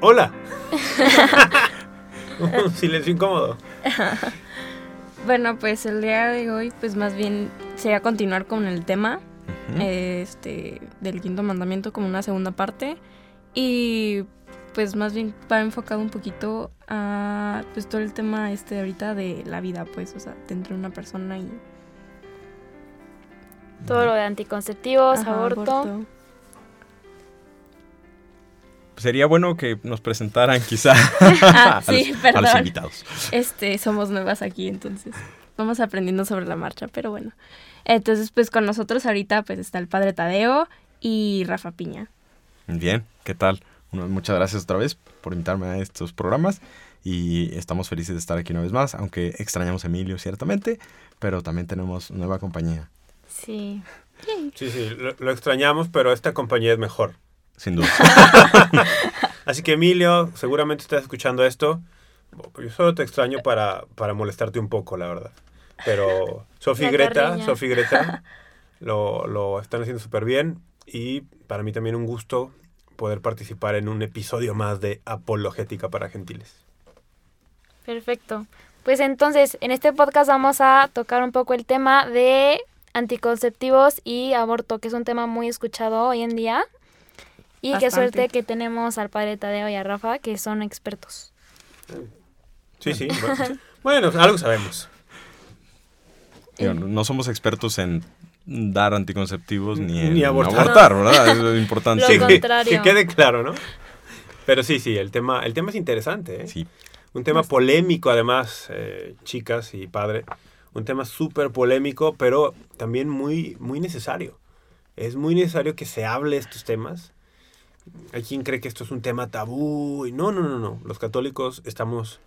Hola. un silencio incómodo. bueno, pues el día de hoy, pues más bien sería continuar con el tema este, del quinto mandamiento como una segunda parte. Y pues más bien va enfocado un poquito a pues todo el tema este ahorita de la vida, pues, o sea, dentro de una persona y... Todo lo de anticonceptivos, aborto sería bueno que nos presentaran quizá ah, a, los, invitados. Este, somos nuevas aquí, entonces vamos aprendiendo sobre la marcha, pero bueno. Entonces, pues con nosotros ahorita pues está el padre Tadeo y Rafa Piña. Bien, ¿qué tal? muchas gracias otra vez por invitarme a estos programas y estamos felices de estar aquí una vez más, aunque extrañamos a Emilio ciertamente, pero también tenemos nueva compañía. Sí. Sí, sí, lo extrañamos, pero esta compañía es mejor sin duda. Así que Emilio, seguramente estás escuchando esto. Yo solo te extraño para, para molestarte un poco, la verdad. Pero Sofi y Greta, Sofi Greta lo, lo están haciendo súper bien y para mí también un gusto poder participar en un episodio más de Apologética para Gentiles. Perfecto. Pues entonces, en este podcast vamos a tocar un poco el tema de anticonceptivos y aborto, que es un tema muy escuchado hoy en día. Y qué suerte que tenemos al padre Tadeo y a Rafa, que son expertos. Sí, sí. Bueno, algo sabemos. no somos expertos en dar anticonceptivos ni en abortar, ¿verdad? Es importante. que, quede claro, ¿no? Pero sí, sí, el tema, el tema es interesante, ¿eh? Sí. Un tema polémico, además, eh, chicas y padre. Un tema súper polémico, pero también muy, muy necesario. Es muy necesario que se hable estos temas hay quien cree que esto es un tema tabú. Y no, no, no, no. Los católicos estamos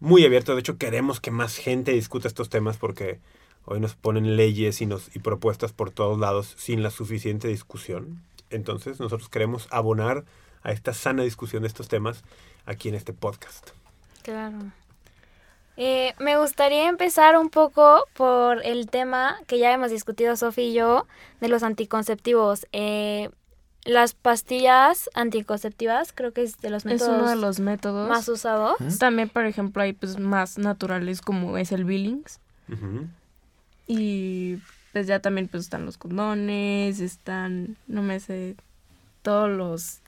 muy abiertos. De hecho, queremos que más gente discuta estos temas porque hoy nos ponen leyes y, nos, y propuestas por todos lados sin la suficiente discusión. Entonces, nosotros queremos abonar a esta sana discusión de estos temas aquí en este podcast. Claro. Eh, me gustaría empezar un poco por el tema que ya hemos discutido Sofía y yo de los anticonceptivos. Eh, las pastillas anticonceptivas creo que es de los métodos. Es uno de los métodos más usados. También, por ejemplo, hay pues más naturales como es el Billings. Y pues ya también pues están los condones, están, no me sé, todos los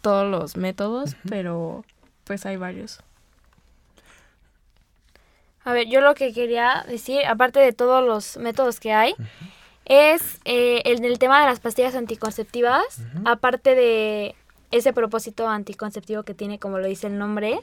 todos los métodos, pero pues hay varios. A ver, yo lo que quería decir, aparte de todos los métodos que hay, es eh, el, el, tema de las pastillas anticonceptivas, aparte de ese propósito anticonceptivo que tiene, como lo dice el nombre,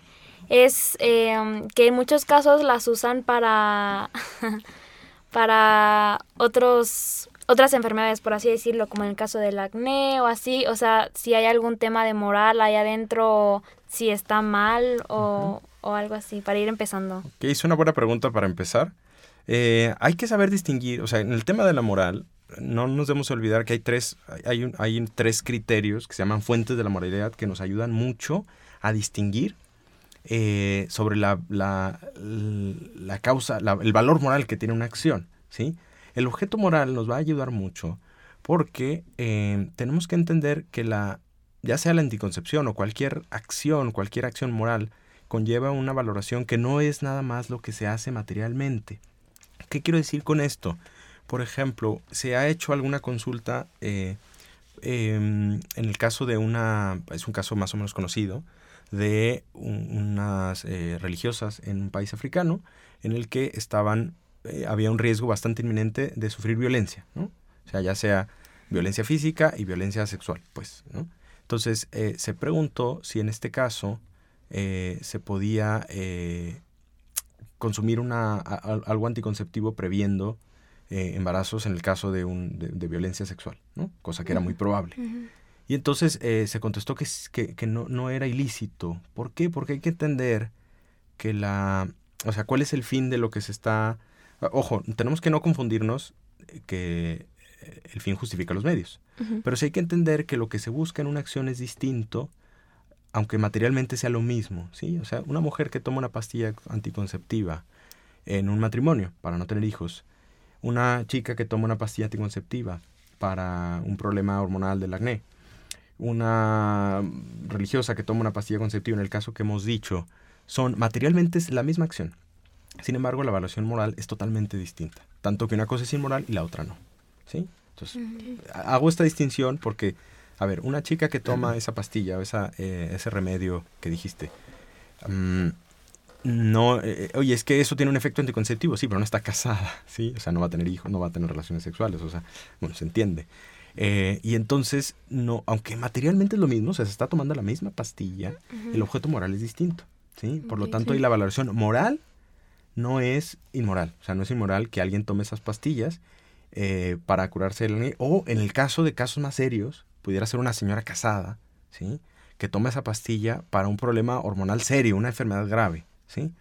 es em, que en muchos casos las usan para, para otros otras enfermedades, por así decirlo, como en el caso del acné o así, o sea, si hay algún tema de moral ahí adentro, si está mal o, o algo así, para ir empezando. Ok, es una buena pregunta para empezar. Eh, hay que saber distinguir, o sea, en el tema de la moral, no nos debemos olvidar que hay tres, hay, hay tres criterios que se llaman fuentes de la moralidad que nos ayudan mucho a distinguir eh, sobre la, la, la causa, el valor moral que tiene una acción, ¿sí? El objeto moral nos va a ayudar mucho porque eh, tenemos que entender que la, ya sea la anticoncepción o cualquier acción, cualquier acción moral, conlleva una valoración que no es nada más lo que se hace materialmente. ¿Qué quiero decir con esto? Por ejemplo, se ha hecho alguna consulta eh, em, en el caso de una, es un caso más o menos conocido, de unas eh, religiosas en un país africano en el que estaban, eh, había un riesgo bastante inminente de sufrir violencia, ¿no? O sea, ya sea violencia física y violencia sexual, pues, ¿no? Entonces, se preguntó si en este caso se podía consumir una, algo anticonceptivo previendo eh, embarazos en el caso de, un, de, violencia sexual, ¿no? cosa que era muy probable. Y entonces eh, se contestó que, que, que no, no era ilícito. ¿Por qué? Porque hay que entender que la... O sea, ¿cuál es el fin de lo que se está... Ojo, tenemos que no confundirnos eh, que eh, el fin justifica los medios. Pero sí hay que entender que lo que se busca en una acción es distinto, aunque materialmente sea lo mismo, ¿sí? O sea, una mujer que toma una pastilla anticonceptiva en un matrimonio para no tener hijos, una chica que toma una pastilla anticonceptiva para un problema hormonal del acné, una religiosa que toma una pastilla conceptiva en el caso que hemos dicho, son materialmente es la misma acción. Sin embargo, la evaluación moral es totalmente distinta, tanto que una cosa es inmoral y la otra no, ¿sí? Entonces, hago esta distinción porque, a ver, una chica que toma esa pastilla o esa, eh, ese remedio que dijiste, mm, no, eh, oye, es que eso tiene un efecto anticonceptivo, sí, pero no está casada, ¿sí? O sea, no va a tener hijos, no va a tener relaciones sexuales, o sea, bueno, se entiende. Eh, y entonces, no, aunque materialmente es lo mismo, o sea, se está tomando la misma pastilla, el objeto moral es distinto, ¿sí? Por lo tanto, sí. la valoración moral no es inmoral, o sea, no es inmoral que alguien tome esas pastillas eh, para curarse acné, o en el caso de casos más serios, pudiera ser una señora casada, ¿sí? Que toma esa pastilla para un problema hormonal serio, una enfermedad grave, ¿sí?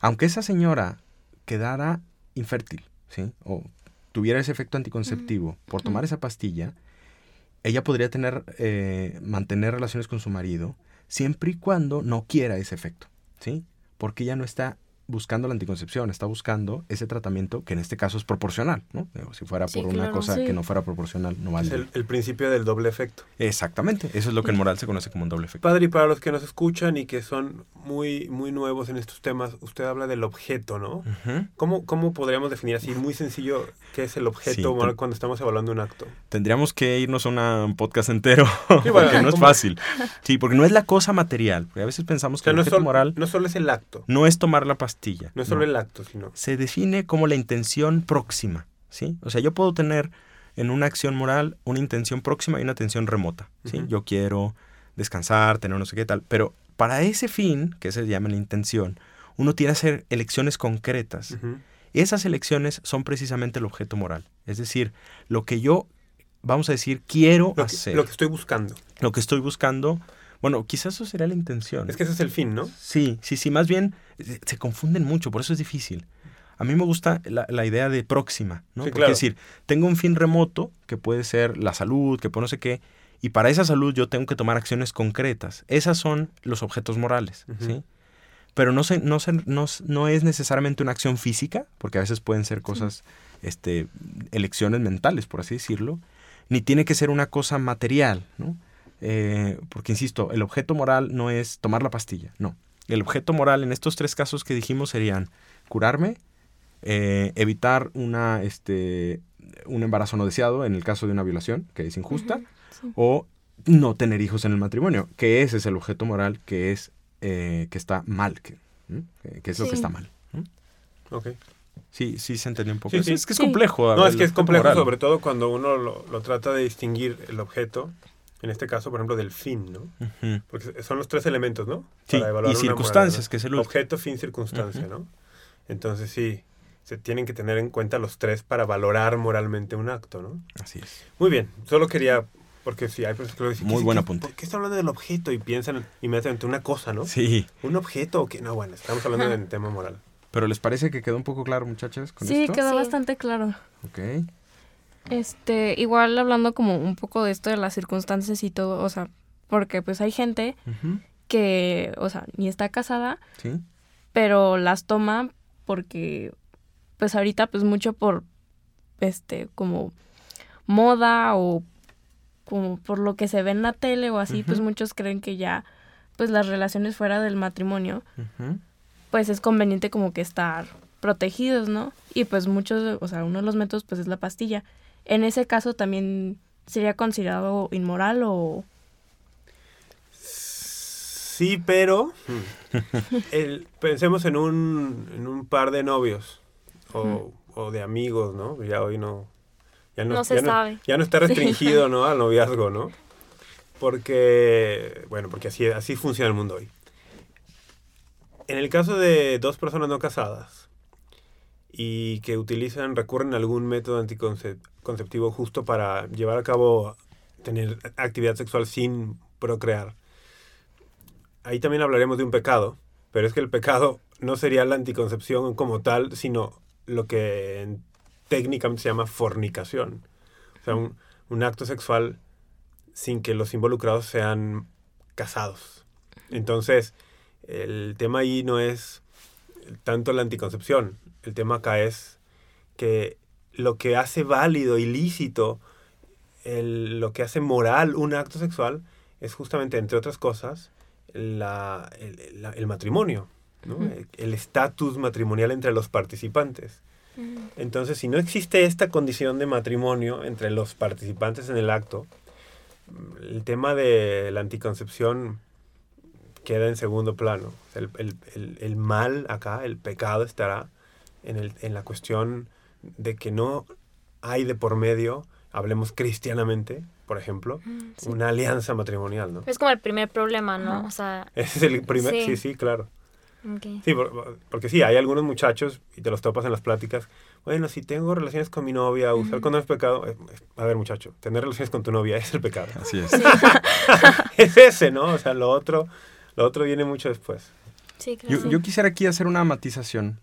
Aunque esa señora quedara infértil, ¿sí? O tuviera ese efecto anticonceptivo por tomar esa pastilla, ella podría tener, eh, mantener relaciones con su marido siempre y cuando no quiera ese efecto, ¿sí? Porque ella no está buscando la anticoncepción, está buscando ese tratamiento que en este caso es proporcional, ¿no? Digo, Si fuera Sí, por una claro, cosa sí. que no fuera proporcional, no vale. el, el principio del doble efecto. Exactamente, eso es lo que en moral se conoce como un doble efecto. Padre, y para los que nos escuchan y que son muy, muy nuevos en estos temas, usted habla del objeto, ¿no? ¿Cómo, ¿Cómo podríamos definir así, muy sencillo, qué es el objeto Sí, moral te- cuando estamos evaluando un acto? Tendríamos que irnos a una- un podcast entero, Sí, bueno, porque no es ¿cómo? fácil. Sí, porque no es la cosa material, porque a veces pensamos O que sea, el no, objeto sol- moral no solo es el acto, no es tomar la pastilla. No es solo no. el acto, sino... Se define como la intención próxima, ¿sí? O sea, yo puedo tener en una acción moral una intención próxima y una intención remota, ¿sí? Yo quiero descansar, tener no sé qué tal, pero para ese fin, que se llama la intención, uno tiene que hacer elecciones concretas. Esas elecciones son precisamente el objeto moral. Es decir, lo que yo, vamos a decir, quiero Lo, que, hacer, lo que estoy buscando. lo que estoy buscando. Bueno, quizás eso sería la intención. Es que ese es el fin, ¿no? Sí, sí, sí, más bien eh, se confunden mucho, por eso es difícil. A mí me gusta la, la idea de próxima, ¿no? Sí, Porque claro. es decir, tengo un fin remoto, que puede ser la salud, que puede no sé qué, y para esa salud yo tengo que tomar acciones concretas. Esas son los objetos morales. ¿sí? Pero no, se, no, se- no, no es necesariamente una acción física, porque a veces pueden ser cosas, este, elecciones mentales, por así decirlo, ni tiene que ser una cosa material, ¿no? Eh, porque, insisto, el objeto moral no es tomar la pastilla, no. El objeto moral en estos tres casos que dijimos serían curarme, eh, evitar una, este, un embarazo no deseado en el caso de una violación, que es injusta, sí. o no tener hijos en el matrimonio, que ese es el objeto moral que es eh, que está mal, que, es lo que está mal. Ok. Sí, sí se entendió un poco. Sí, Es- sí. Es que es complejo. No, es que es complejo, moral. sobre todo cuando uno lo, lo trata de distinguir el objeto, en este caso, por ejemplo, del fin, ¿no? Porque son los tres elementos, ¿no? Sí, Para evaluar y circunstancias, que es el último. Objeto, fin, circunstancia. ¿no? Entonces sí, se tienen que tener en cuenta los tres para valorar moralmente un acto, ¿no? Así es. Muy bien, solo quería, porque sí, hay personas que lo dicen, Muy ¿qué- buen apunte. ¿Por qué está hablando del objeto? Y piensan inmediatamente una cosa, ¿no? Sí, ¿Un objeto o qué? No, bueno, estamos hablando del tema moral. pero ¿les parece que quedó un poco claro, muchachas, con Sí, esto? quedó Sí. bastante claro. Ok. Este, igual hablando como un poco de esto de las circunstancias y todo, o sea, porque pues hay gente que, o sea, ni está casada, Sí. pero las toma porque, pues ahorita pues mucho por, este, como moda o como por lo que se ve en la tele o así, pues muchos creen que ya, pues las relaciones fuera del matrimonio, pues es conveniente como que estar protegidos, ¿no? Y pues muchos, o sea, uno de los métodos pues es la pastilla. En ese caso también sería considerado inmoral o... Sí, pero el- pensemos en un, en un par de novios o, o de amigos, ¿no? Ya hoy no... Ya No se ya sabe. ya no está restringido, ¿no? Al noviazgo, ¿no? Porque, bueno, porque así, así funciona el mundo hoy. En el caso de dos personas no casadas y que utilizan, recurren a algún método anticonceptivo justo para llevar a cabo tener actividad sexual sin procrear. Ahí también hablaremos de un pecado, pero es que el pecado no sería la anticoncepción como tal, sino lo que técnicamente se llama fornicación. O sea, un, un acto sexual sin que los involucrados sean casados. Entonces, el tema ahí no es tanto la anticoncepción, el tema acá es que lo que hace válido, ilícito, el, lo que hace moral un acto sexual es justamente, entre otras cosas, la, el, el matrimonio, ¿no? el estatus matrimonial entre los participantes. Entonces, si no existe esta condición de matrimonio entre los participantes en el acto, el tema de la anticoncepción queda en segundo plano. El, el, el, el mal acá, el pecado estará en, el, en la cuestión de que no hay de por medio, hablemos cristianamente, por ejemplo, Sí. una alianza matrimonial, ¿no? Es como el primer problema, ¿no? O sea, Ese es el primer, Sí. sí, sí, claro. Sí, por- porque sí, hay algunos muchachos, y te los topas en las pláticas, bueno, si tengo relaciones con mi novia, usar condón es pecado. Eh, A ver, muchacho, tener relaciones con tu novia es el pecado. Así es. es ese, ¿no? O sea, lo otro, lo otro viene mucho después. Sí, claro. Yo, yo quisiera aquí hacer una matización.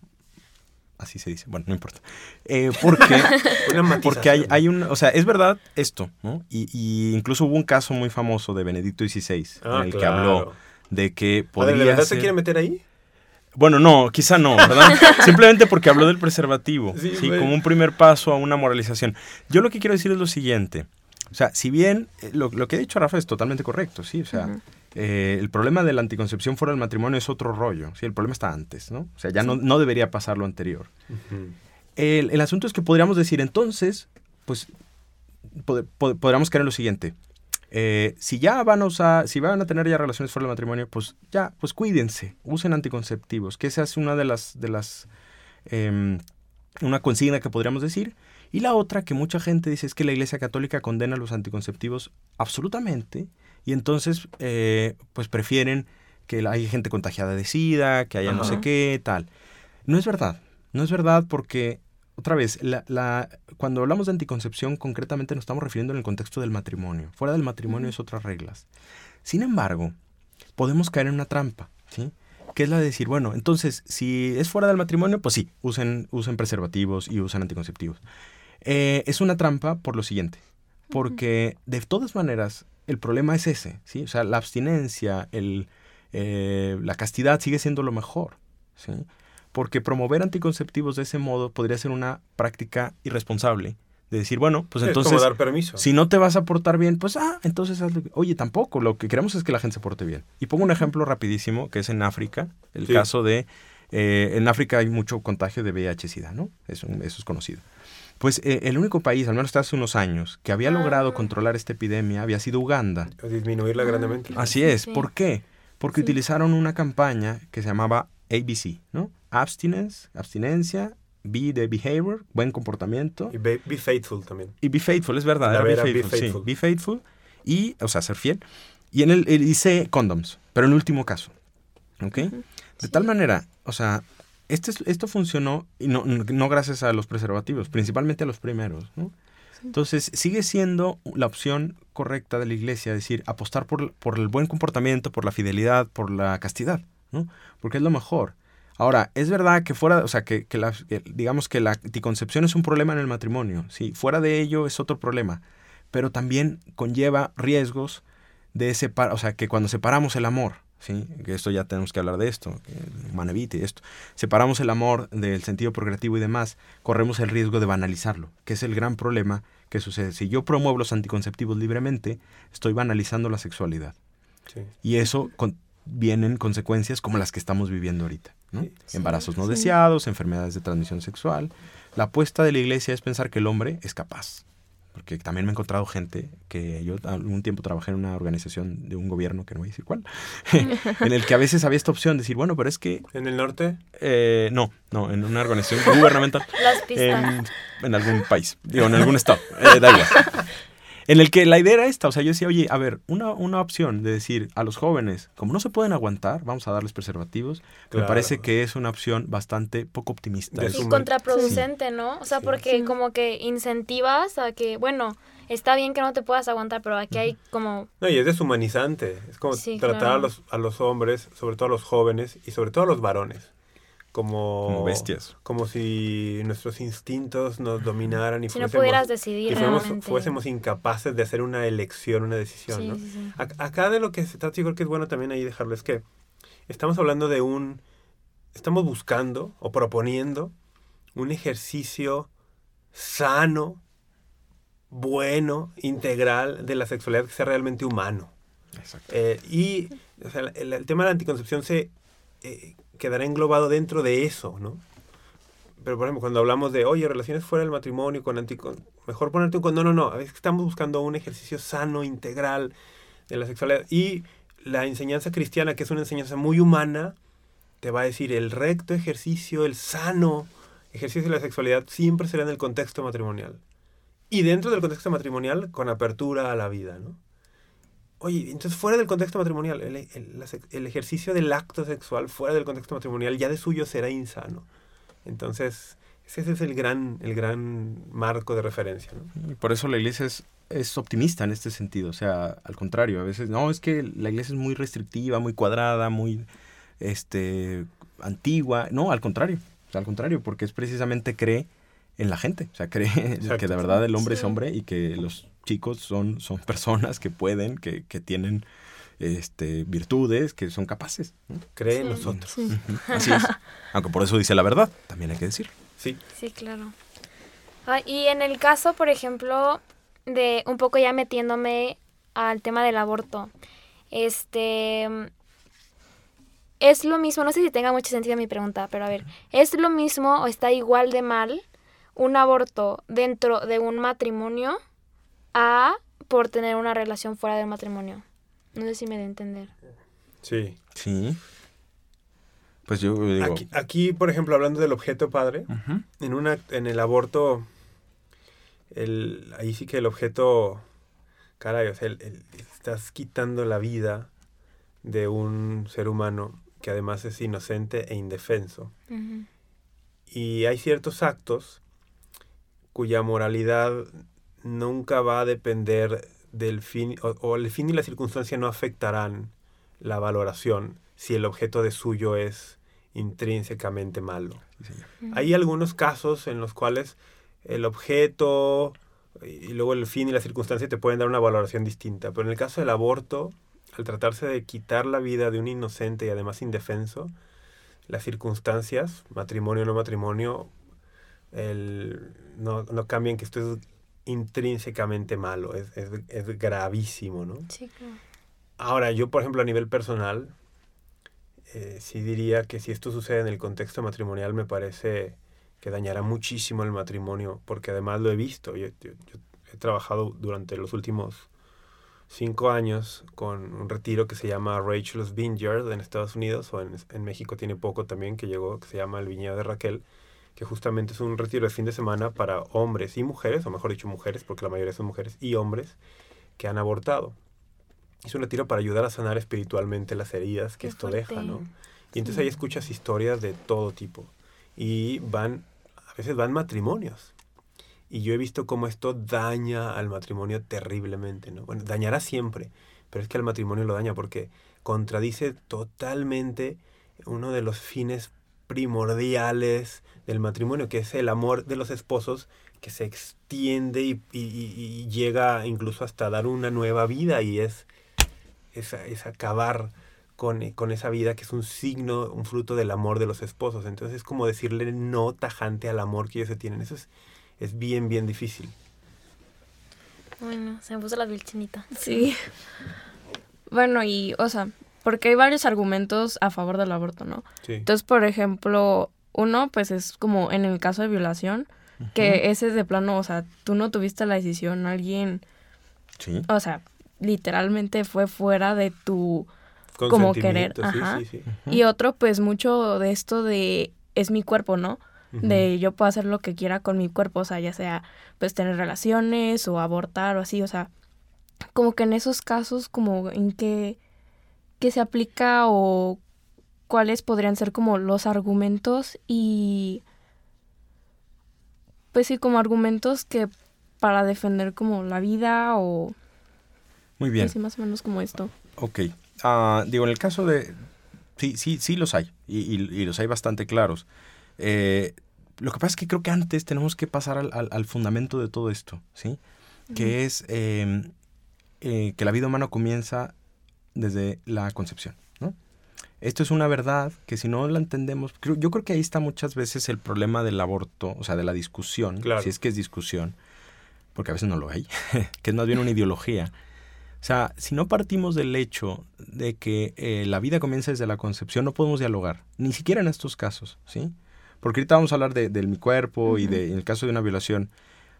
Así se dice. Bueno, no importa. Eh, porque porque hay, hay un... O sea, es verdad esto, ¿no? Y, y incluso hubo un caso muy famoso de Benedicto XVI Ah, en el que habló de que podría ¿De verdad ser- se quiere meter ahí? Bueno, no, quizá no, ¿verdad? Simplemente porque habló del preservativo, Sí, como un primer paso a una moralización. Yo lo que quiero decir es lo siguiente. O sea, si bien eh, lo, lo que ha dicho Rafa es totalmente correcto, sí, o sea, eh, el problema de la anticoncepción fuera del matrimonio es otro rollo, sí, el problema está antes, ¿no? O sea, ya no, no debería pasar lo anterior. El, el asunto es que podríamos decir entonces, pues, pod- pod- podríamos caer en lo siguiente. Eh, si ya van a usar, si van a tener ya relaciones fuera del matrimonio, pues ya, pues cuídense, usen anticonceptivos, que esa es una de las, de las, em, una consigna que podríamos decir. Y la otra que mucha gente dice es que la Iglesia Católica condena los anticonceptivos absolutamente y entonces eh, pues prefieren que haya gente contagiada de SIDA, que haya no sé qué, tal. No es verdad, no es verdad porque, otra vez, la, la- cuando hablamos de anticoncepción concretamente nos estamos refiriendo en el contexto del matrimonio. Fuera del matrimonio es otras reglas. Sin embargo, podemos caer en una trampa, ¿sí? Que es la de decir, bueno, entonces, si es fuera del matrimonio, pues sí, usen, usen preservativos y usen anticonceptivos. Eh, es una trampa por lo siguiente, porque de todas maneras el problema es ese, ¿sí? O sea, la abstinencia, el, eh, la castidad sigue siendo lo mejor, ¿sí? Porque promover anticonceptivos de ese modo podría ser una práctica irresponsable. De decir, bueno, pues es entonces, como dar permiso. si no te vas a portar bien, pues, ah, entonces, hazlo. oye, tampoco, lo que queremos es que la gente se porte bien. Y pongo un ejemplo rapidísimo, que es en África, el Sí. caso de, eh, en África hay mucho contagio de VIH-Sida, ¿no? Eso, eso es conocido. Pues eh, el único país, al menos hasta hace unos años, que había logrado controlar esta epidemia había sido Uganda. O disminuirla grandemente. Así es. Sí. ¿Por qué? Porque Sí. utilizaron una campaña que se llamaba ABC, ¿no? Abstinence, abstinencia, be the behavior, buen comportamiento. Y be, be faithful también. Y be faithful, es verdad. Era be vera, be faithful, sí. faithful. Be faithful. Y, o sea, ser fiel. Y en el, el dice condoms, pero en el último caso. ¿Ok? De tal manera, o sea, este, es- esto funcionó, y no, no gracias a los preservativos, principalmente a los primeros, ¿no? Entonces, sigue siendo la opción correcta de la iglesia, decir, apostar por, por el buen comportamiento, por la fidelidad, por la castidad, ¿no? Porque es lo mejor. Ahora, es verdad que fuera, o sea, que, que la- que digamos que la anticoncepción es un problema en el matrimonio, sí, fuera de ello es otro problema, pero también conlleva riesgos de separar, o sea, que cuando separamos el amor, sí, que esto ya tenemos que hablar de esto, que Manevite, esto, separamos el amor del sentido procreativo y demás, corremos el riesgo de banalizarlo, que es el gran problema que sucede. Si yo promuevo los anticonceptivos libremente, estoy banalizando la sexualidad. Sí. Y eso con- vienen consecuencias como las que estamos viviendo ahorita. ¿no? Sí, Embarazos no sí. deseados, enfermedades de transmisión sexual. La apuesta de la iglesia es pensar que el hombre es capaz. Porque también me he encontrado gente que yo algún tiempo trabajé en una organización de un gobierno, que no voy a decir cuál, en el que a veces había esta opción de decir, bueno, pero es que... En el norte, eh, no, no, en una organización gubernamental Las pistas. en, en algún país, digo, en algún estado, eh, da igual. en el que la idea era esta, o sea, yo decía, oye, a ver, una, una opción de decir a los jóvenes, como no se pueden aguantar, vamos a darles preservativos, me parece que es una opción bastante poco optimista. Y un- contraproducente, ¿no? O sea, Sí. porque Sí. como que incentivas a que, bueno, está bien que no te puedas aguantar, pero aquí hay como... No, y es deshumanizante. Es como Sí, tratar claro. a, los, a los hombres, sobre todo a los jóvenes y sobre todo a los varones, como, Como bestias. Como si nuestros instintos nos dominaran y Si no fuésemos, pudieras y decidir fuésemos, fuésemos incapaces de hacer una elección, una decisión. Sí, ¿no? sí, sí. Ac- Acá de lo que se trata, yo creo que es bueno también ahí dejarlo, es que estamos hablando de un, estamos buscando o proponiendo un ejercicio sano, bueno, integral de la sexualidad que sea realmente humano. Exacto. Eh, y o sea, el, el tema de la anticoncepción se eh, quedará englobado dentro de eso, ¿no? Pero, por ejemplo, cuando hablamos de, oye, relaciones fuera del matrimonio, con anticon mejor ponerte un condón. No, no, no. Estamos buscando un ejercicio sano, integral de la sexualidad. Y la enseñanza cristiana, que es una enseñanza muy humana, te va a decir el recto ejercicio, el sano ejercicio de la sexualidad siempre será en el contexto matrimonial. Y dentro del contexto matrimonial, con apertura a la vida, ¿no? Oye, entonces fuera del contexto matrimonial, el, el- el ejercicio del acto sexual fuera del contexto matrimonial ya de suyo será insano. Entonces, ese es el gran, el gran marco de referencia, ¿no? Y por eso la iglesia es, es optimista en este sentido. O sea, al contrario, a veces, no, es que la iglesia es muy restrictiva, muy cuadrada, muy este antigua. No, al contrario. O sea, al contrario, porque es precisamente cree en la gente. O sea, cree Exacto. que de verdad el hombre es hombre y que los chicos son, son personas que pueden, que, que tienen este, virtudes, que son capaces. ¿no? Cree en Sí. nosotros. Sí. Así es. Aunque por eso dice la verdad, también hay que decir. Sí. Sí, claro. Ah, y en el caso, por ejemplo, de un poco ya metiéndome al tema del aborto, este es lo mismo, no sé si tenga mucho sentido mi pregunta, pero a ver, ¿es lo mismo o está igual de mal un aborto dentro de un matrimonio a por tener una relación fuera del matrimonio? No sé si me da a entender. Sí. Sí. Pues yo digo. Aquí, aquí, por ejemplo, hablando del objeto padre, en una en el aborto el, ahí sí que el objeto caray o sea el- el- estás quitando la vida de un ser humano que además es inocente e indefenso y hay ciertos actos cuya moralidad nunca va a depender del fin o, o el fin y la circunstancia no afectarán la valoración si el objeto de suyo es intrínsecamente malo sí, señor. hay algunos casos en los cuales el objeto y luego el fin y la circunstancia te pueden dar una valoración distinta. Pero en el caso del aborto, al tratarse de quitar la vida de un inocente y además indefenso, las circunstancias, matrimonio o no matrimonio, el- no, no cambian que esto es intrínsecamente malo, es, es, es gravísimo, ¿no? Sí, claro. Ahora, yo, por ejemplo, a nivel personal, eh, sí diría que si esto sucede en el contexto matrimonial, me parece que dañará muchísimo el matrimonio, porque además lo he visto. Yo, yo- yo he trabajado durante los últimos cinco años con un retiro que se llama Rachel's Vineyard en Estados Unidos, o en, en México tiene poco también, que llegó, que se llama El Viñedo de Raquel, que justamente es un retiro de fin de semana para hombres y mujeres, o mejor dicho mujeres, porque la mayoría son mujeres y hombres, que han abortado. Es un retiro para ayudar a sanar espiritualmente las heridas que Qué esto fuerte. deja, ¿no? Y entonces Sí. ahí escuchas historias de todo tipo. Y van, a veces van matrimonios. Y yo he visto cómo esto daña al matrimonio terriblemente, ¿no? Bueno, dañará siempre, pero es que al matrimonio lo daña porque contradice totalmente uno de los fines primordiales del matrimonio, que es el amor de los esposos que se extiende y, y- y- llega incluso hasta dar una nueva vida y es, es, es acabar con, con esa vida que es un signo, un fruto del amor de los esposos. Entonces es como decirle no tajante al amor que ellos se tienen. Eso es, es bien, bien difícil. Bueno, se me puso la vilchinita. Sí. Bueno, y, o sea, porque hay varios argumentos a favor del aborto, ¿no? Sí. Entonces, por ejemplo, uno, pues es como en el caso de violación, que ese es de plano, o sea, tú no tuviste la decisión, alguien, Sí. o sea, literalmente fue fuera de tu... como querer, sí, ajá. sí, sí. Y otro, pues mucho de esto de es mi cuerpo, ¿no? de yo puedo hacer lo que quiera con mi cuerpo, o sea, ya sea pues tener relaciones o abortar o así, o sea, como que en esos casos como en qué, qué se aplica o cuáles podrían ser como los argumentos y pues sí, como argumentos que para defender como la vida o... Muy bien. Así más o menos como esto. Ok. Ah, digo, en el caso de... Sí, sí, sí los hay. Y, los hay bastante claros. Eh, lo que pasa es que creo que antes tenemos que pasar al, fundamento de todo esto, ¿sí? Que es em, eh, que la vida humana comienza desde la concepción, ¿no? Esto es una verdad que si no la entendemos, yo creo que ahí está muchas veces el problema del aborto, o sea, de la discusión, si es que es discusión, porque a veces no lo hay, que es más bien una ideología. O sea, si no partimos del hecho de que eh, la vida comienza desde la concepción, no podemos dialogar, ni siquiera en estos casos, ¿sí? Porque ahorita vamos a hablar de, mi cuerpo y de, en el caso de una violación,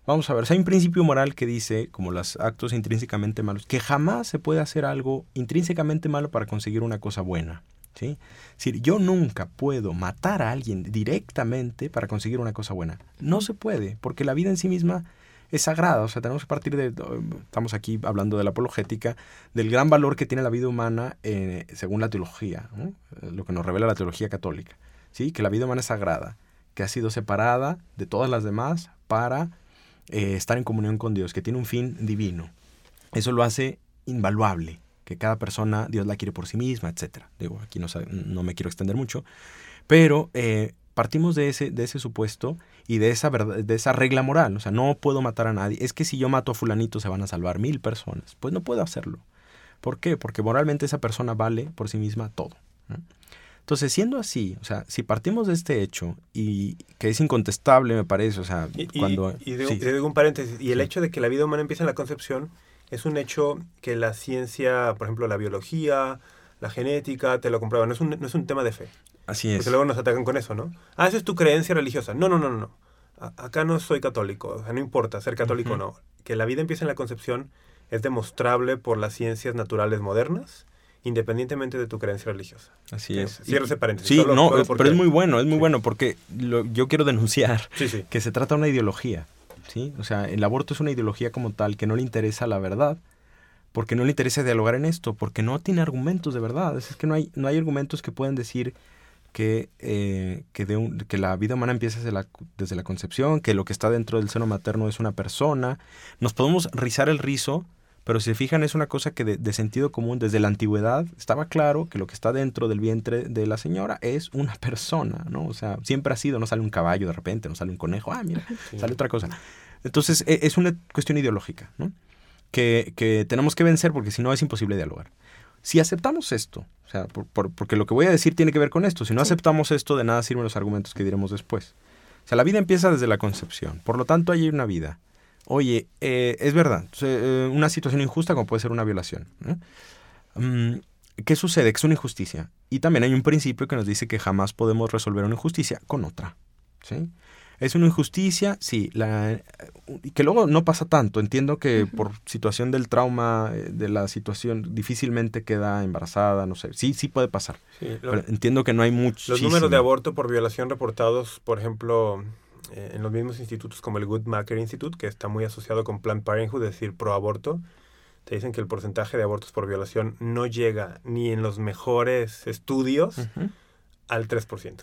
vamos a ver, hay un principio moral que dice, como los actos intrínsecamente malos, que jamás se puede hacer algo intrínsecamente malo para conseguir una cosa buena. ¿sí? Es decir, yo nunca puedo matar a alguien directamente para conseguir una cosa buena. No se puede, porque la vida en sí misma es sagrada. O sea, tenemos que partir de, estamos aquí hablando de la apologética, del gran valor que tiene la vida humana eh, según la teología, lo que nos revela la teología católica. ¿sí? Que la vida humana es sagrada, que ha sido separada de todas las demás para eh, estar en comunión con Dios, que tiene un fin divino. Eso lo hace invaluable, que cada persona Dios la quiere por sí misma, etc. Digo, aquí no, no me quiero extender mucho, pero eh, partimos de ese, de ese supuesto y de esa, verdad, de esa regla moral. O sea, no puedo matar a nadie. Es que si yo mato a fulanito se van a salvar mil personas. Pues no puedo hacerlo. ¿Por qué? Porque moralmente esa persona vale por sí misma todo. Entonces, siendo así, o sea, si partimos de este hecho y que es incontestable, me parece, o sea, cuando... Y, digo, un paréntesis, y el hecho de que la vida humana empieza en la concepción es un hecho que la ciencia, por ejemplo, la biología, la genética, te lo comprueba, no es un, no es un tema de fe. Así es. Porque luego nos atacan con eso, ¿no? Ah, esa es tu creencia religiosa. No, no, no, no. Acá no soy católico, o sea, no importa ser católico o no. Que la vida empieza en la concepción es demostrable por las ciencias naturales modernas, independientemente de tu creencia religiosa. Así es. Cierro ese paréntesis. Sí, no, pero es muy bueno, es muy bueno, porque yo quiero denunciar que se trata de una ideología. ¿sí? O sea, el aborto es una ideología como tal que no le interesa la verdad, porque no le interesa dialogar en esto, porque no tiene argumentos de verdad. Es que no hay, no hay argumentos que puedan decir que, eh, que, de que la vida humana empieza desde la, desde la concepción, que lo que está dentro del seno materno es una persona. Nos podemos rizar el rizo, pero si se fijan es una cosa que de, sentido común desde la antigüedad estaba claro que lo que está dentro del vientre de la señora es una persona, ¿no? O sea, siempre ha sido, no sale un caballo de repente, no sale un conejo, ah, mira, sale otra cosa. Entonces e, es una cuestión ideológica, ¿no? Que, que tenemos que vencer porque si no es imposible dialogar. Si aceptamos esto, o sea, porque lo que voy a decir tiene que ver con esto, si no aceptamos esto, de nada sirven los argumentos que diremos después. O sea, la vida empieza desde la concepción, por lo tanto hay una vida. Oye, eh, es verdad, eh, una situación injusta como puede ser una violación. Mm, ¿Qué sucede? Que es una injusticia. Y también hay un principio que nos dice que jamás podemos resolver una injusticia con otra. ¿sí? Es una injusticia, sí, la, que luego no pasa tanto. Entiendo que por situación del trauma, eh, de la situación, difícilmente queda embarazada, no sé. Sí, sí puede pasar. entiendo que no hay mucho. Los números de aborto por violación reportados, por ejemplo, eh, en los mismos institutos como el Goodmaker Institute, que está muy asociado con Planned Parenthood, es decir, pro aborto, te dicen que el porcentaje de abortos por violación no llega ni en los mejores estudios al 3%.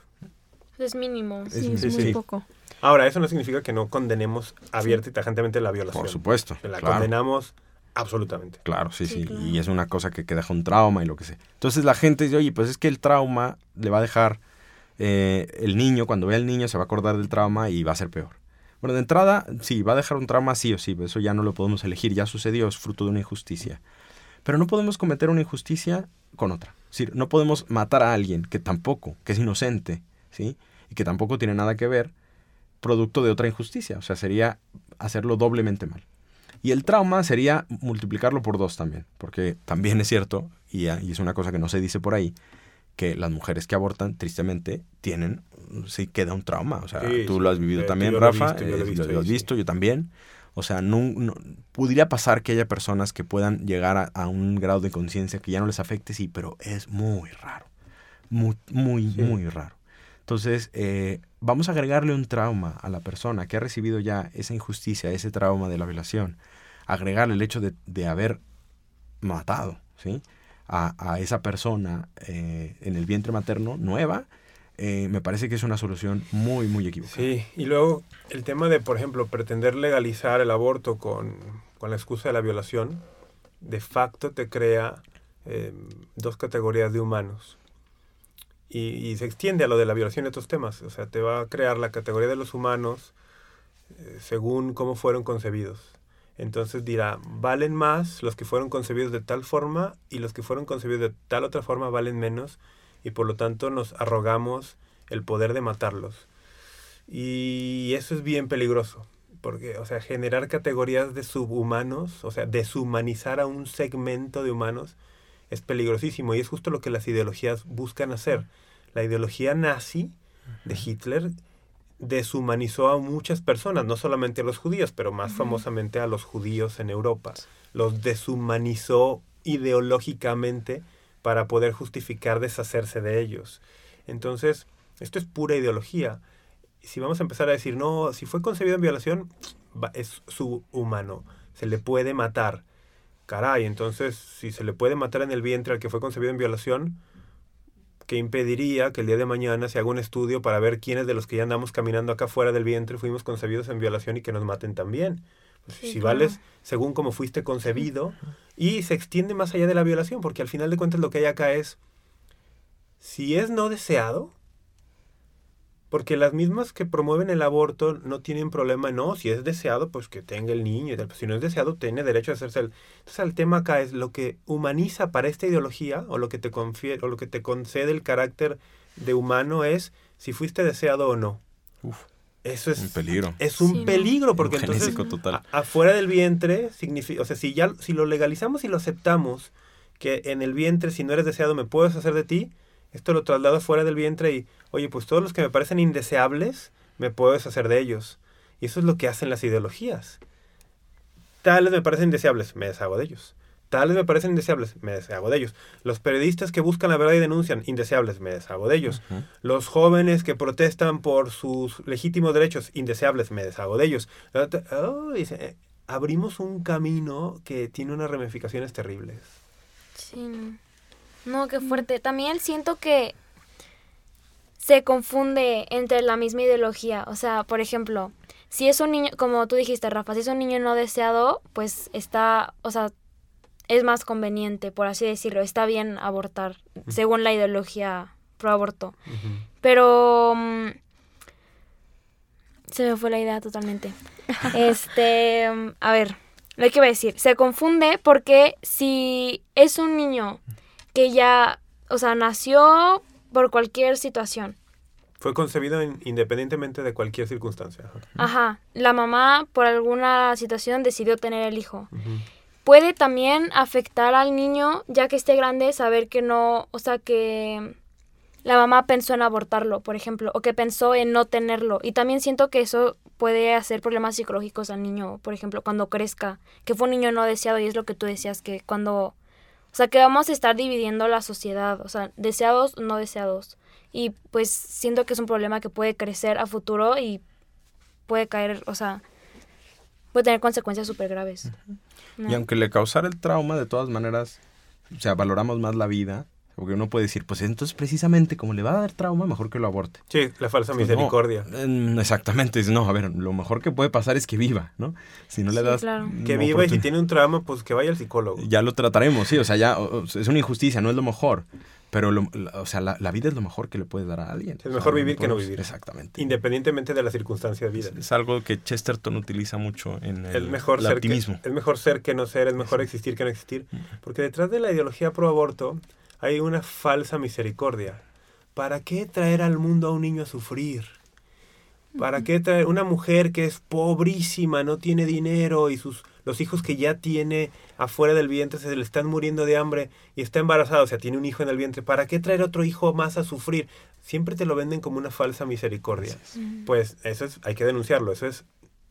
Es mínimo. Sí, es, muy poco. Ahora, eso no significa que no condenemos abierta y tajantemente la violación. Por supuesto. la condenamos absolutamente. Claro, sí, sí, Y es una cosa que, deja un trauma y lo que sea. Entonces la gente dice, oye, pues es que el trauma le va a dejar eh, el niño, cuando vea al niño se va a acordar del trauma y va a ser peor. Bueno, de entrada, sí, va a dejar un trauma sí o sí, eso ya no lo podemos elegir, ya sucedió, es fruto de una injusticia. Pero no podemos cometer una injusticia con otra. Es decir, no podemos matar a alguien que tampoco, que es inocente, ¿sí? Y que tampoco tiene nada que ver producto de otra injusticia. O sea, sería hacerlo doblemente mal. Y el trauma sería multiplicarlo por dos también, porque también es cierto, y, es una cosa que no se dice por ahí, que las mujeres que abortan, tristemente, tienen, sí queda un trauma. O sea, tú lo has vivido eh, también, Rafa, lo, lo, has visto, yo también. O sea, no, pudiera pasar que haya personas que puedan llegar a, un grado de conciencia que ya no les afecte, sí, pero es muy raro. Muy, muy, muy raro. Entonces, eh, vamos a agregarle un trauma a la persona que ha recibido ya esa injusticia, ese trauma de la violación, agregarle el hecho de, de haber matado, ¿sí? A, esa persona eh, en el vientre materno nueva, eh, me parece que es una solución muy, muy equivocada. Sí, y luego el tema de, por ejemplo, pretender legalizar el aborto con, con la excusa de la violación, de facto te crea eh, dos categorías de humanos. Y, y, se extiende a lo de la violación de otros temas. O sea, te va a crear la categoría de los humanos eh, según cómo fueron concebidos. Entonces dirá, valen más los que fueron concebidos de tal forma y los que fueron concebidos de tal otra forma valen menos y por lo tanto nos arrogamos el poder de matarlos. Y eso es bien peligroso, porque, o sea, generar categorías de subhumanos, o sea, deshumanizar a un segmento de humanos, es peligrosísimo y es justo lo que las ideologías buscan hacer. La ideología nazi de Hitler deshumanizó a muchas personas, no solamente a los judíos, pero más uh -huh. famosamente a los judíos en Europa. Los deshumanizó ideológicamente para poder justificar deshacerse de ellos. Entonces, esto es pura ideología. Si vamos a empezar a decir, no, si fue concebido en violación, es subhumano, se le puede matar. Caray, entonces, si se le puede matar en el vientre al que fue concebido en violación, ¿qué impediría que el día de mañana se haga un estudio para ver quiénes de los que ya andamos caminando acá fuera del vientre fuimos concebidos en violación y que nos maten también? Pues, sí, si claro. vales según como fuiste concebido y se extiende más allá de la violación, porque al final de cuentas lo que hay acá es, si es no deseado, porque las mismas que promueven el aborto no tienen problema, no, si es deseado, pues que tenga el niño, pues si no es deseado, tiene derecho a hacerse el... Entonces el tema acá es lo que humaniza para esta ideología, o lo que te confiere, o lo que te concede el carácter de humano es si fuiste deseado o no. Uf. Eso es un peligro. Es un sí, peligro porque un entonces total. A, afuera del vientre significa, o sea, si ya si lo legalizamos y lo aceptamos que en el vientre si no eres deseado me puedes hacer de ti, esto lo traslado fuera del vientre y, oye, pues todos los que me parecen indeseables me puedo deshacer de ellos. Y eso es lo que hacen las ideologías. Tales me parecen indeseables, me deshago de ellos. Tales me parecen indeseables, me deshago de ellos. Los periodistas que buscan la verdad y denuncian, indeseables, me deshago de ellos. Uh -huh. Los jóvenes que protestan por sus legítimos derechos, indeseables, me deshago de ellos. Oh, dice, abrimos un camino que tiene unas ramificaciones terribles. Sí. No, qué fuerte. También siento que se confunde entre la misma ideología. O sea, por ejemplo, si es un niño, como tú dijiste, Rafa, si es un niño no deseado, pues está, o sea, es más conveniente, por así decirlo. Está bien abortar, uh -huh. según la ideología pro aborto. Uh -huh. Pero um, se me fue la idea totalmente. este, um, a ver, lo que iba a decir, se confunde porque si es un niño que ya, o sea, nació por cualquier situación. Fue concebido in, independientemente de cualquier circunstancia. Ajá. La mamá, por alguna situación, decidió tener el hijo. Uh -huh. Puede también afectar al niño, ya que esté grande, saber que no, o sea, que la mamá pensó en abortarlo, por ejemplo, o que pensó en no tenerlo. Y también siento que eso puede hacer problemas psicológicos al niño, por ejemplo, cuando crezca, que fue un niño no deseado y es lo que tú decías, que cuando o sea, que vamos a estar dividiendo la sociedad, o sea, deseados o no deseados. Y pues siento que es un problema que puede crecer a futuro y puede caer, o sea, puede tener consecuencias súper graves. Uh -huh. ¿no? Y aunque le causara el trauma, de todas maneras, o sea, valoramos más la vida. Porque uno puede decir, pues entonces precisamente como le va a dar trauma, mejor que lo aborte. Sí, la falsa misericordia. No, exactamente, no, a ver, lo mejor que puede pasar es que viva, ¿no? Si no le sí, das... Claro. Que viva y si tiene un trauma, pues que vaya al psicólogo. Ya lo trataremos, sí, o sea, ya o, es una injusticia, no es lo mejor. Pero, lo, o sea, la, la, vida es lo mejor que le puedes dar a alguien. Es mejor vivir que no vivir. Exactamente. Independientemente de la circunstancia de vida. Es, es algo que Chesterton utiliza mucho en el, el mejor el ser optimismo. Que, es mejor ser que no ser, es mejor sí. existir que no existir. Porque detrás de la ideología pro aborto hay una falsa misericordia. ¿Para qué traer al mundo a un niño a sufrir? ¿Para qué traer una mujer que es pobrísima, no tiene dinero y sus los hijos que ya tiene afuera del vientre se le están muriendo de hambre y está embarazada, o sea, tiene un hijo en el vientre, ¿para qué traer otro hijo más a sufrir? Siempre te lo venden como una falsa misericordia. Pues eso es, hay que denunciarlo, eso es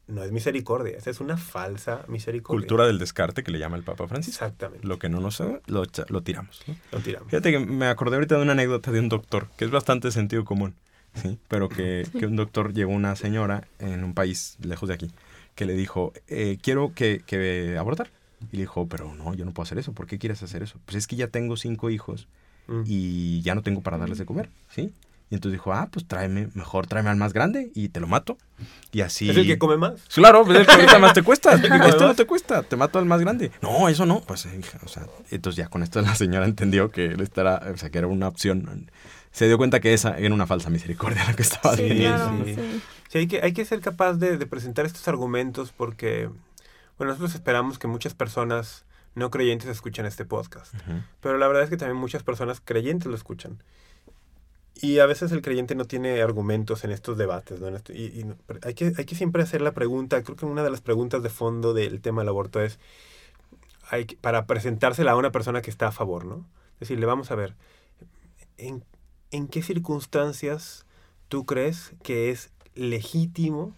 no es misericordia, esa es una falsa misericordia. Cultura del descarte que le llama el Papa Francisco. Exactamente. Lo que no nos lo, lo tiramos. ¿no? Lo tiramos. Fíjate que me acordé ahorita de una anécdota de un doctor, que es bastante sentido común. ¿sí? Pero que, que un doctor llegó a una señora en un país lejos de aquí que le dijo, eh, quiero que, que abortar. Y le dijo, pero no, yo no puedo hacer eso. ¿Por qué quieres hacer eso? Pues es que ya tengo cinco hijos Mm. y ya no tengo para darles de comer, ¿sí? Y entonces dijo, ah, pues tráeme, mejor tráeme al más grande y te lo mato. Y así... ¿Es el que come más? Claro, pues es el que ahorita más te cuesta. come Esto no te cuesta, te mato al más grande. No, eso no. Pues, eh, hija, o sea, entonces ya con esto la señora entendió que él estará, o sea, que era una opción. Se dio cuenta que esa era una falsa misericordia la que estaba Sí, teniendo. claro. sí. Sí. Sí, hay que, hay que ser capaz de, de presentar estos argumentos porque, bueno, nosotros esperamos que muchas personas no creyentes escuchen este podcast. Pero la verdad es que también muchas personas creyentes lo escuchan. Y a veces el creyente no tiene argumentos en estos debates. ¿no? Y, y hay, que, hay que siempre hacer la pregunta. Creo que una de las preguntas de fondo del tema del aborto es hay que- para presentársela a una persona que está a favor. ¿no? Decirle, vamos a ver, ¿en, en qué circunstancias tú crees que es legítimo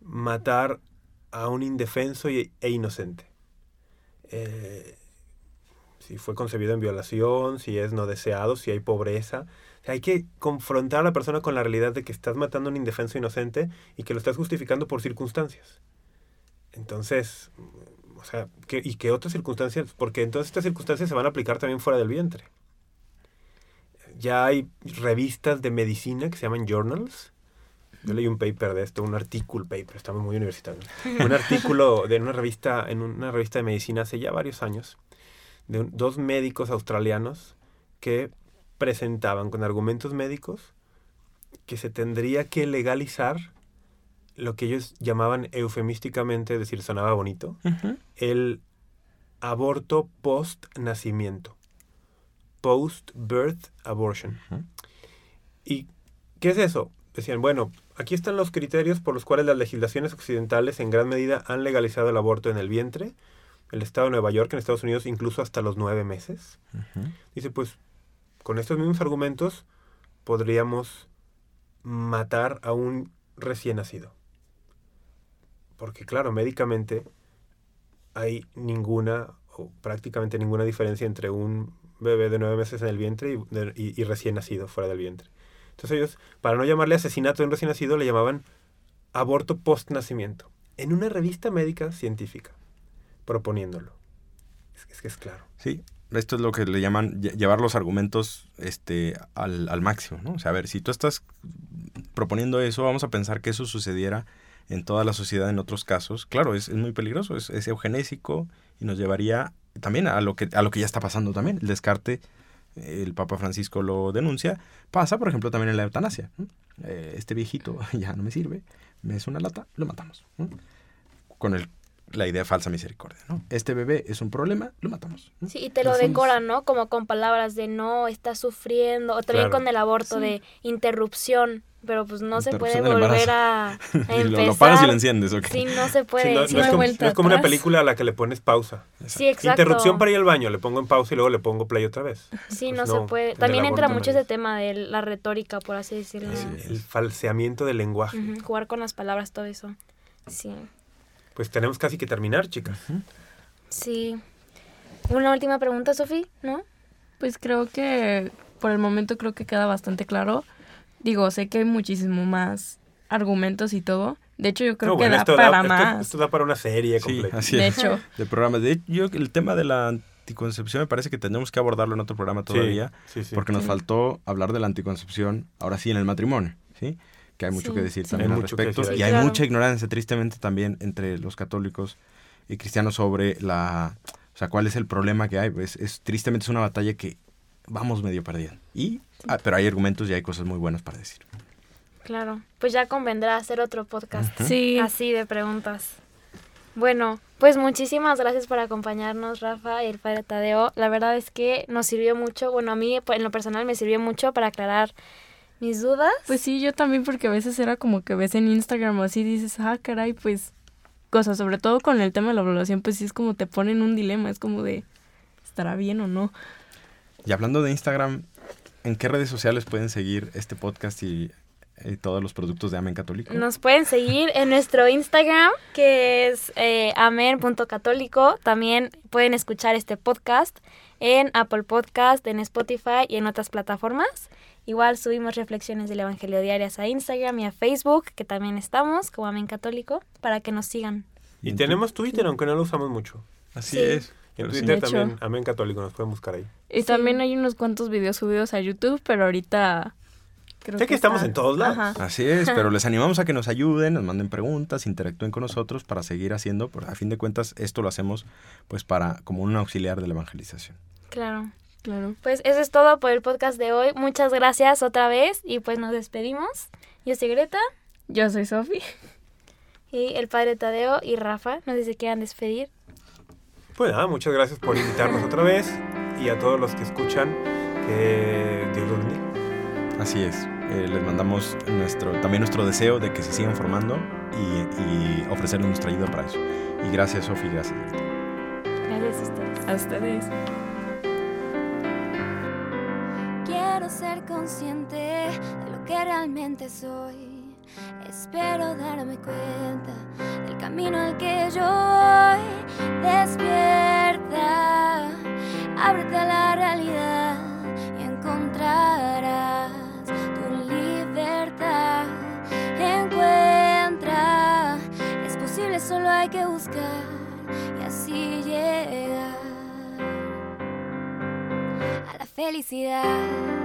matar a un indefenso e inocente? Eh, si fue concebido en violación, si es no deseado, si hay pobreza. O sea, hay que confrontar a la persona con la realidad de que estás matando a un indefenso inocente y que lo estás justificando por circunstancias. Entonces, mm, o sea, ¿qué- ¿y qué otras circunstancias? Porque entonces estas circunstancias se van a aplicar también fuera del vientre. Ya hay revistas de medicina que se llaman journals. Yo leí un paper de esto, un artículo paper, estamos muy universitarios. Un artículo de una revista, en una revista de medicina hace ya varios años, de un- dos médicos australianos que presentaban con argumentos médicos que se tendría que legalizar lo que ellos llamaban eufemísticamente, es decir, sonaba bonito, el aborto post-nacimiento. Post-birth abortion. Ujú. ¿Y qué es eso? Decían, bueno, aquí están los criterios por los cuales las legislaciones occidentales en gran medida han legalizado el aborto en el vientre. El estado de Nueva York, en Estados Unidos, incluso hasta los nueve meses. Dice, pues, con estos mismos argumentos podríamos matar a un recién nacido. Porque, claro, médicamente hay ninguna o prácticamente ninguna diferencia entre un bebé de nueve meses en el vientre y, de- y- y recién nacido fuera del vientre. Entonces ellos, para no llamarle asesinato de un recién nacido, le llamaban aborto post-nacimiento. En una revista médica científica, proponiéndolo. Es, que- es claro. Sí, esto es lo que le llaman lle- llevar los argumentos este, al, al máximo, ¿no? O sea, a ver, si tú estás proponiendo eso, vamos a pensar que eso sucediera en toda la sociedad en otros casos. Claro, es, es muy peligroso, es, eugenésico y nos llevaría también a lo, que, a lo que ya está pasando también, el descarte. El Papa Francisco lo denuncia. Pasa, por ejemplo, también en la eutanasia. Eh, este viejito ya no me sirve, me es una lata, lo matamos. Con el, la idea de falsa misericordia. ¿no? Este bebé es un problema, lo matamos. ¿no? Sí, y te lo decoran, ¿no? Como con palabras de no, está sufriendo. O también Claro. con el aborto Sí. de interrupción. Pero pues no se puede volver a, a y lo, empezar. lo apagas y lo enciendes, ¿ok? Sí, no se puede. Sí, no, sí, no es no como, vuelta no es como una película a la que le pones pausa. sí, exacto. Interrupción para ir al baño, le pongo en pausa y luego le pongo play otra vez. Sí, Pues no, se puede. También entra mucho ese es. tema de la retórica, por así decirlo. Así El falseamiento del lenguaje. Jugar con las palabras, todo eso. Sí. Pues tenemos casi que terminar, chicas. Sí. Una última pregunta, Sofi, ¿no? Pues creo que por el momento creo que queda bastante claro. Digo, sé que hay muchísimo más argumentos y todo. De hecho, yo creo No, que bueno, da esto, para da, más. esto da para una serie Sí, completa. así de es. hecho, de programas. De hecho, el tema de la anticoncepción me parece que tenemos que abordarlo en otro programa todavía, Sí, sí, sí. porque nos faltó hablar de la anticoncepción, ahora sí en el matrimonio, ¿sí? Que hay mucho Sí, que decir sí. también al respecto. decir y hay Claro. mucha ignorancia, tristemente, también entre los católicos y cristianos sobre la... O sea, cuál es el problema que hay. Pues es, tristemente es una batalla que vamos medio perdiendo. Y, ah, pero hay argumentos y hay cosas muy buenas para decir. Claro. Pues ya convendrá hacer otro podcast. sí. Así de preguntas. Bueno, pues muchísimas gracias por acompañarnos, Rafa y el padre Tadeo. La verdad es que nos sirvió mucho, bueno, a mí en lo personal me sirvió mucho para aclarar mis dudas. Pues sí, yo también porque a veces era como que ves en Instagram o así dices, ah, caray, pues cosas, sobre todo con el tema de la evaluación, pues sí es como te ponen un dilema, es como de, ¿estará bien o no? Y hablando de Instagram, ¿en qué redes sociales pueden seguir este podcast y, y todos los productos de Amen Católico? Nos pueden seguir en nuestro Instagram, que es eh, amen.católico. También pueden escuchar este podcast en Apple Podcast, en Spotify y en otras plataformas. Igual subimos reflexiones del Evangelio diarias a Instagram y a Facebook, que también estamos como Amén Católico, para que nos sigan. Y tenemos Twitter, aunque no lo usamos mucho. Así Sí. es. En. Twitter también, Amén Católico, nos pueden buscar ahí. Y Sí. también hay unos cuantos videos subidos a YouTube, pero ahorita creo Sé que estamos en todos lados. Ajá. Así es, pero les animamos a que nos ayuden, nos manden preguntas, interactúen con nosotros para seguir haciendo, porque a fin de cuentas esto lo hacemos pues para como un auxiliar de la evangelización. Claro. Claro. Pues eso es todo por el podcast de hoy. Muchas gracias otra vez y pues nos despedimos. Yo soy Greta Yo soy Sofi. y el padre Tadeo y Rafa. No sé si quieran despedir. Pues nada, muchas gracias por invitarnos otra vez y a todos los que escuchan, que Dios los bendiga. Así es, eh, les mandamos nuestro, también nuestro deseo de que se sigan formando y, y ofrecerles nuestra ayuda para eso. Y gracias Sofi, gracias. Greta. Gracias a ustedes. A ustedes. Consciente de lo que realmente soy. Espero darme cuenta del camino al que yo voy. Despierta, ábrete a la realidad y encontrarás tu libertad. Encuentra, es posible, solo hay que buscar y así llegar a la felicidad.